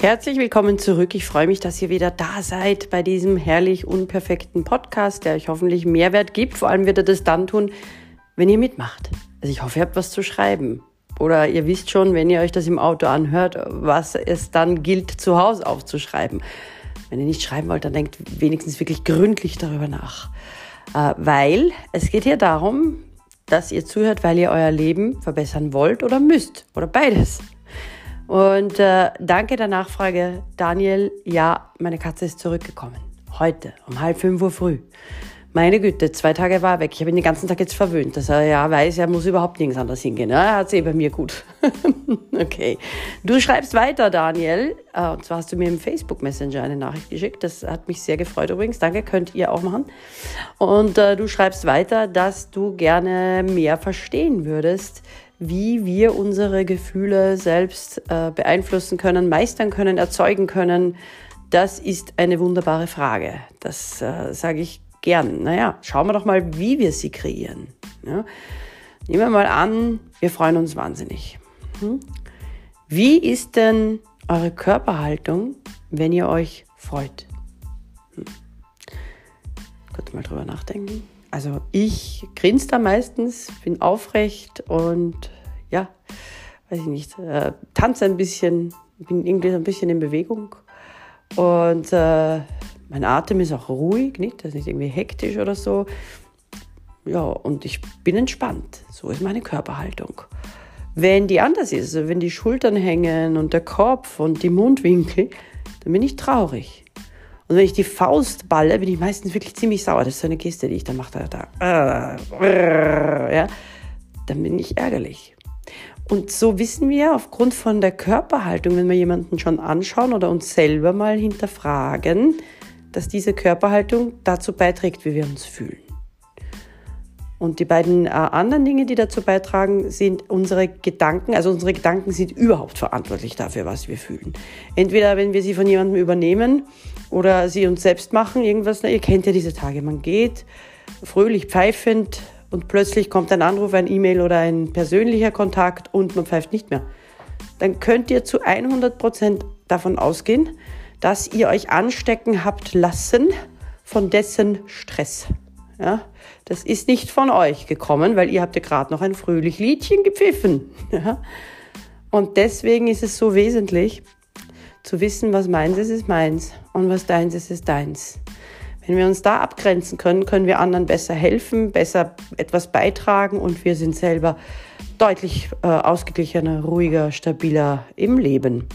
Herzlich willkommen zurück. Ich freue mich, dass ihr wieder da seid bei diesem herrlich unperfekten Podcast, der euch hoffentlich Mehrwert gibt. Vor allem wird er das dann tun, wenn ihr mitmacht. Also ich hoffe, ihr habt was zu schreiben. Oder ihr wisst schon, wenn ihr euch das im Auto anhört, was es dann gilt, zu Hause aufzuschreiben. Wenn ihr nicht schreiben wollt, dann denkt wenigstens wirklich gründlich darüber nach. Äh, weil es geht hier darum, dass ihr zuhört, weil ihr euer Leben verbessern wollt oder müsst. Oder beides. Und äh, danke der Nachfrage, Daniel. Ja, meine Katze ist zurückgekommen. Heute um halb fünf Uhr früh. Meine Güte, zwei Tage war er weg. Ich habe ihn den ganzen Tag jetzt verwöhnt, dass er ja weiß, er muss überhaupt nirgends anders hingehen. Er hat es eh bei mir gut. okay. Du schreibst weiter, Daniel. Äh, und zwar hast du mir im Facebook Messenger eine Nachricht geschickt. Das hat mich sehr gefreut übrigens. Danke, könnt ihr auch machen. Und äh, du schreibst weiter, dass du gerne mehr verstehen würdest, wie wir unsere Gefühle selbst äh, beeinflussen können, meistern können, erzeugen können, das ist eine wunderbare Frage. Das äh, sage ich gern. Naja, schauen wir doch mal, wie wir sie kreieren. Ja? Nehmen wir mal an, wir freuen uns wahnsinnig. Hm? Wie ist denn eure Körperhaltung, wenn ihr euch freut? Hm? Kurz mal drüber nachdenken. Also ich grinse da meistens, bin aufrecht und ja, weiß ich nicht, äh, tanze ein bisschen, bin irgendwie ein bisschen in Bewegung und äh, mein Atem ist auch ruhig, nicht? Das ist nicht irgendwie hektisch oder so. Ja, und ich bin entspannt. So ist meine Körperhaltung. Wenn die anders ist, also wenn die Schultern hängen und der Kopf und die Mundwinkel, dann bin ich traurig. Und wenn ich die Faust balle, bin ich meistens wirklich ziemlich sauer. Das ist so eine Geste, die ich dann mache. Da, da, ja, dann bin ich ärgerlich. Und so wissen wir aufgrund von der Körperhaltung, wenn wir jemanden schon anschauen oder uns selber mal hinterfragen, dass diese Körperhaltung dazu beiträgt, wie wir uns fühlen. Und die beiden äh, anderen Dinge, die dazu beitragen, sind unsere Gedanken. Also unsere Gedanken sind überhaupt verantwortlich dafür, was wir fühlen. Entweder wenn wir sie von jemandem übernehmen oder sie uns selbst machen, irgendwas. Na, ihr kennt ja diese Tage. Man geht fröhlich pfeifend und plötzlich kommt ein Anruf, ein E-Mail oder ein persönlicher Kontakt und man pfeift nicht mehr. Dann könnt ihr zu 100 Prozent davon ausgehen, dass ihr euch anstecken habt lassen von dessen Stress. Ja, das ist nicht von euch gekommen, weil ihr habt ja gerade noch ein fröhlich Liedchen gepfiffen. Ja? Und deswegen ist es so wesentlich zu wissen, was meins ist, ist meins und was deins ist, ist deins. Wenn wir uns da abgrenzen können, können wir anderen besser helfen, besser etwas beitragen und wir sind selber deutlich äh, ausgeglichener, ruhiger, stabiler im Leben.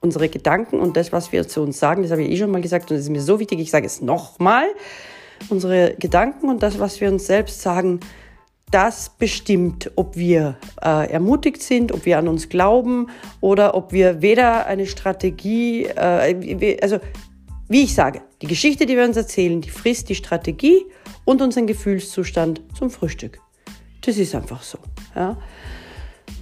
Unsere Gedanken und das, was wir zu uns sagen, das habe ich eh schon mal gesagt und das ist mir so wichtig, ich sage es nochmal, unsere Gedanken und das, was wir uns selbst sagen, das bestimmt, ob wir äh, ermutigt sind, ob wir an uns glauben oder ob wir weder eine Strategie, äh, also wie ich sage, die Geschichte, die wir uns erzählen, die frisst die Strategie und unseren Gefühlszustand zum Frühstück. Das ist einfach so. Ja.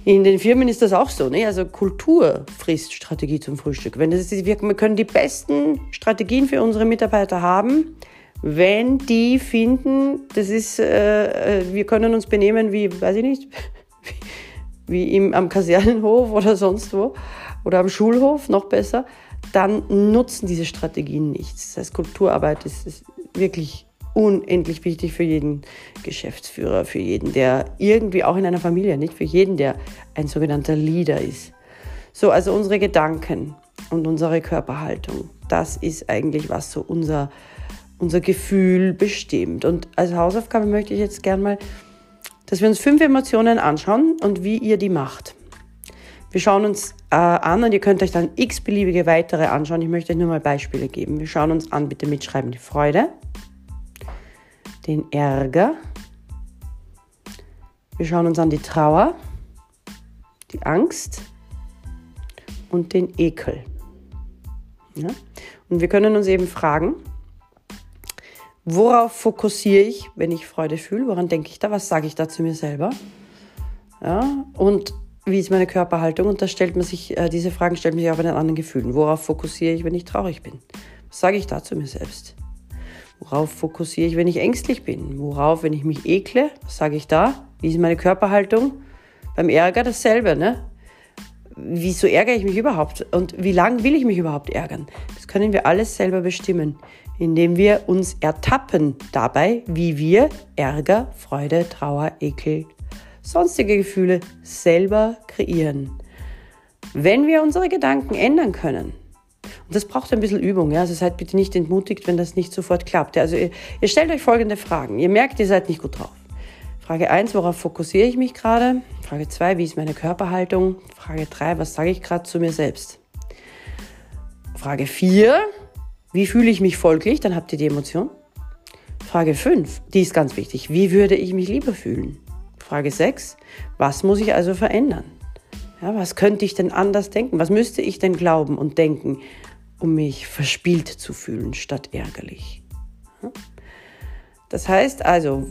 In den Firmen ist das auch so. Ne? Also Kultur frisst Strategie zum Frühstück. Wenn das ist, wir können die besten Strategien für unsere Mitarbeiter haben, wenn die finden, das ist, äh, äh wir können uns benehmen wie, weiß ich nicht, wie im, am Kasernenhof oder sonst wo oder am Schulhof, noch besser, dann nutzen diese Strategien nichts. Das heißt, Kulturarbeit ist, ist wirklich unendlich wichtig für jeden Geschäftsführer, für jeden, der irgendwie auch in einer Familie, nicht für jeden, der ein sogenannter Leader ist. So, also unsere Gedanken und unsere Körperhaltung, das ist eigentlich, was so unser, unser Gefühl bestimmt. Und als Hausaufgabe möchte ich jetzt gern mal, dass wir uns fünf Emotionen anschauen und wie ihr die macht. Wir schauen uns äh, an und ihr könnt euch dann x-beliebige weitere anschauen. Ich möchte euch nur mal Beispiele geben. Wir schauen uns an, bitte mitschreiben, die Freude, den Ärger. Wir schauen uns an die Trauer, die Angst und den Ekel. Ja? Und wir können uns eben fragen, worauf fokussiere ich, wenn ich Freude fühle? Woran denke ich da? Was sage ich da zu mir selber? Ja? Und wie ist meine Körperhaltung? Und da stellt man sich, äh, diese Fragen stellt man sich auch bei den anderen Gefühlen. Worauf fokussiere ich, wenn ich traurig bin? Was sage ich da zu mir selbst? Worauf fokussiere ich, wenn ich ängstlich bin? Worauf, wenn ich mich ekle? Was sage ich da? Wie ist meine Körperhaltung? Beim Ärger dasselbe, ne? wieso ärgere ich mich überhaupt? Und wie lange will ich mich überhaupt ärgern? Das können wir alles selber bestimmen, indem wir uns ertappen dabei, wie wir Ärger, Freude, Trauer, Ekel, sonstige Gefühle selber kreieren. Wenn wir unsere Gedanken ändern können, und das braucht ein bisschen Übung, ja, also seid bitte nicht entmutigt, wenn das nicht sofort klappt. Also ihr, ihr stellt euch folgende Fragen. Ihr merkt, ihr seid nicht gut drauf. Frage 1, worauf fokussiere ich mich gerade? Frage 2, wie ist meine Körperhaltung? Frage 3, was sage ich gerade zu mir selbst? Frage 4, wie fühle ich mich folglich? Dann habt ihr die Emotion. Frage 5, die ist ganz wichtig. Wie würde ich mich lieber fühlen? Frage 6, was muss ich also verändern? Ja, was könnte ich denn anders denken? Was müsste ich denn glauben und denken, um mich verspielt zu fühlen statt ärgerlich? Das heißt also,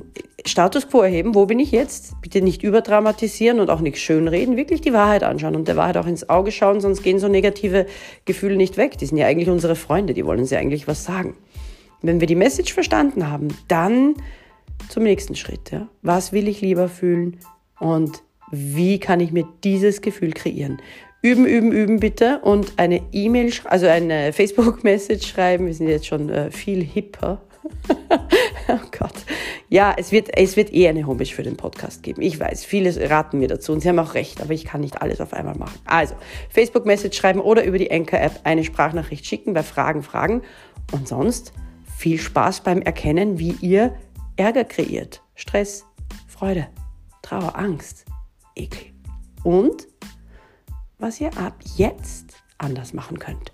Status quo erheben, wo bin ich jetzt? Bitte nicht überdramatisieren und auch nichts schönreden, wirklich die Wahrheit anschauen und der Wahrheit auch ins Auge schauen, sonst gehen so negative Gefühle nicht weg. Die sind ja eigentlich unsere Freunde, die wollen uns ja eigentlich was sagen. Wenn wir die Message verstanden haben, dann zum nächsten Schritt. Ja? Was will ich lieber fühlen und wie kann ich mir dieses Gefühl kreieren? Üben, üben, üben bitte und eine E-Mail, also eine Facebook-Message schreiben. Wir sind jetzt schon äh, viel hipper oh Gott. Ja, es wird, es wird eh eine Homepage für den Podcast geben. Ich weiß, viele raten mir dazu und sie haben auch recht, aber ich kann nicht alles auf einmal machen. Also, Facebook-Message schreiben oder über die Anchor-App eine Sprachnachricht schicken bei Fragen, Fragen. Und sonst viel Spaß beim Erkennen, wie ihr Ärger kreiert. Stress, Freude, Trauer, Angst, Ekel. Und was ihr ab jetzt anders machen könnt.